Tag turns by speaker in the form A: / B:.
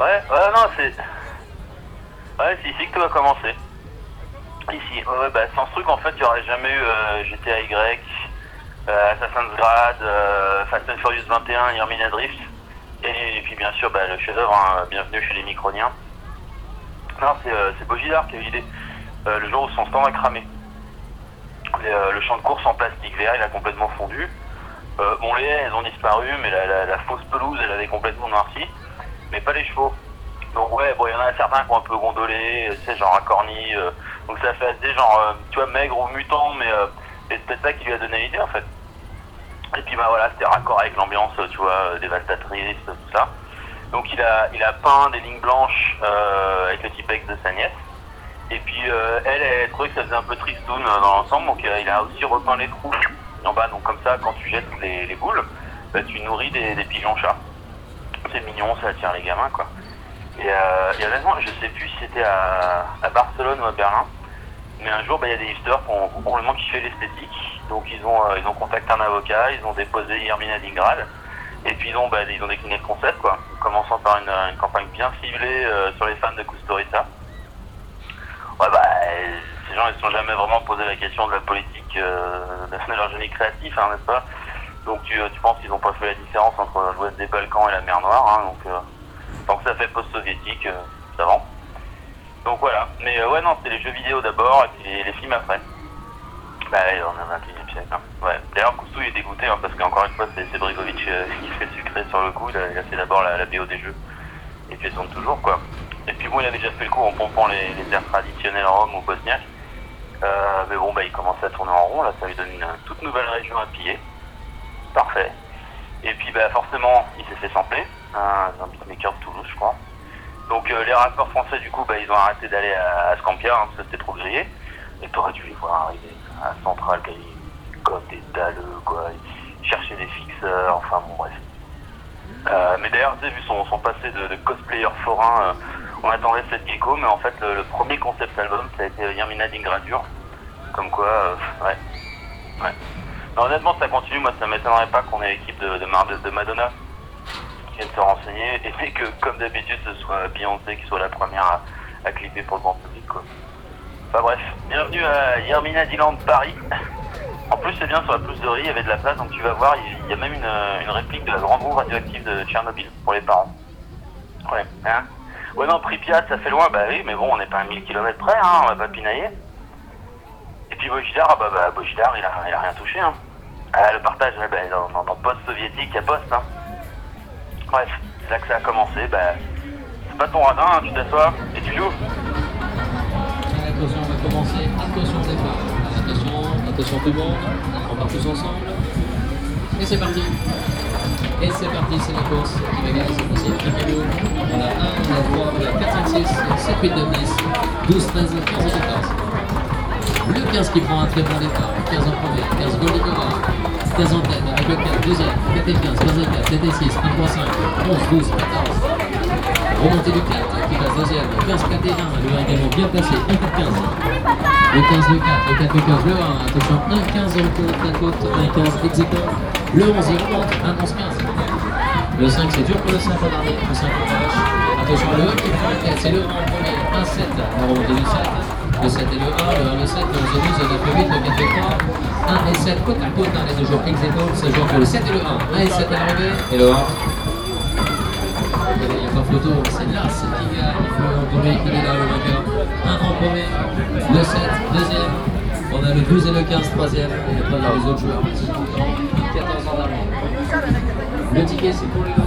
A: Ouais, ouais, non, c'est. Ouais, c'est ici que tout a commencé. Ici, ouais, bah, sans ce truc, en fait, il n'y aurait jamais eu euh, GTA Y, euh, Assassin's Creed, euh, Fast and Furious 21, Yermina Drift. Et, puis, bien sûr, bah, le chef-d'œuvre, hein, bienvenue chez les Microniens. Non, c'est euh, c'est qui a eu l'idée. Le jour où son stand a cramé. Le champ de course en plastique vert, il a complètement fondu. Bon, les haies, elles ont disparu, mais la, la- la fausse pelouse, elle avait complètement noirci. Mais pas les chevaux. Donc ouais, bon, il y en a certains qui ont un peu gondolé, euh, tu sais, genre accorni. euh, donc ça fait assez genre, euh, tu vois, maigre ou mutant, mais c'est peut-être ça qui lui a donné l'idée en fait. Et puis bah voilà, c'était raccord avec l'ambiance, tu vois, dévastatrice, tout ça. Donc il a, il a peint des lignes blanches avec le typex de sa nièce. Et puis elle, elle trouvait que ça faisait un peu tristoun dans l'ensemble, donc il a aussi repeint les trous en bas. Donc comme ça, quand tu jettes les, les boules, bah, tu nourris des, des pigeons chats. C'est mignon, ça attire les gamins quoi. Et, euh, et honnêtement, je sais plus si c'était à, Barcelone ou à Berlin, mais un jour, bah, il y a des hipsters qui ont complètement kiffé l'esthétique. Donc ils ont, euh, ils ont contacté un avocat, ils ont déposé Yermina Dingrad, et puis ils ont, bah, ils ont décliné le concept, quoi, en commençant par une, campagne bien ciblée euh, sur les fans de Kusturica. Ouais, bah, euh, ces gens, ils se sont jamais vraiment posé la question de la politique de leur génie créatif, hein, n'est-ce pas? Donc tu, tu penses qu'ils n'ont pas fait la différence entre l'ouest des Balkans et la mer Noire, hein, donc euh, tant que ça fait post-soviétique, euh, ça va. Donc voilà, mais euh, ouais, non, c'était les jeux vidéo d'abord et puis les, films après. Bah ouais, on est au 21 siècle. Hein. Ouais. D'ailleurs, Koustou il est dégoûté hein, parce qu'encore une fois, c'est Brigovic euh, qui fait sucré sur le coup. Il a, d'abord la, BO des jeux et puis tourne toujours quoi. Et puis bon, il avait déjà fait le coup en pompant les, les airs traditionnels roms ou bosniaques. Mais bon, bah il commençait à tourner en rond. Là, ça lui donne une toute nouvelle région à piller. Parfait. Et puis bah forcément, il s'est fait sampler. Un, beatmaker de Toulouse, je crois. Donc euh, les rappeurs français, du coup, bah, ils ont arrêté d'aller à, Scampia hein, parce que c'était trop grillé. Et t'aurais dû les voir arriver à Central, comme des dalleux, quoi. Ils cherchaient des fixeurs, enfin bon, bref. Euh, mais d'ailleurs, tu sais, vu son, son passé de, cosplayer forain, euh, on attendait cette gecko, mais en fait, le, premier concept album, ça a été Yermina Dingradur. Comme quoi, ouais. Ouais. Honnêtement, ça continue, moi, ça m'étonnerait pas qu'on ait l'équipe de, de, de Madonna qui vienne se renseigner, et que, comme d'habitude, ce soit Beyoncé qui soit la première à, clipper pour le grand public, quoi. Enfin bref, bienvenue à Yermina Dylan Paris. En plus, c'est bien, sur la pelouse de riz, il y avait de la place, donc tu vas voir, il y a même une, une réplique de la grande roue radioactive de Tchernobyl pour les parents. Ouais, hein Ouais, non, Pripyat, ça fait loin, bah oui, mais bon, on n'est pas à 1000 km près, hein, on va pas pinailler. Puis Bojidar, ah bah, bah Bojidar, il a, il a rien touché, hein. Ah, le partage, ouais, bah, dans, dans, post-soviétique, il y a poste, hein. Bref, c'est là que ça a commencé, bah, c'est pas ton radin, hein, tu t'assois et tu joues.
B: Attention, on va commencer. Attention départ. Attention, attention tout le monde. On part tous ensemble. Et c'est parti. Et c'est parti, c'est la course qui va gagner cette fois-ci. On a 1, on a 3, on a 4, 5, 6, 7, 8, 9, 10, 12, 13, 15 et 14. Le 15 qui prend un très bon départ. 15 en premier, 15 Goldikova. 15 en tête avec le 4, deuxième, 4 et 15, 15 et 4, 7 et 6, 1, 3, 5, 11, 12, 14. Remontée du 4 qui passe deuxième, 15, 4 et 1, le 1 également bien placé, 1, 4, 15. Le 15, le 4, le 4, le 15, le 1, attention, 1, 15 en côte, la côte, 1, 15, exécutant. Le 11, il remonte, 1, 11, 15. Le 5, c'est dur pour le 5 en dernier, le 5 en proche. Attention, le 1 qui prend la tête, c'est le 1 en premier, 1, 7, la remontée du 7. Le 7 et le 1, le 1, le 7, le 11 et 12, le 9 et 8, le 4 et 3. 1 et 7, côte à côte, les deux jours exécutant, ça joue entre le 7 et le 1. 1 et 7 à l'arrivée, et le 1. Il n'y a pas photo, c'est là, c'est qui gagne. Le premier, il est là, le vainqueur. Un en premier, le 7, deuxième. On a le 12 et le 15, troisième. Et après, a les autres joueurs le temps. 14 en dernier. Le ticket, c'est pour les gens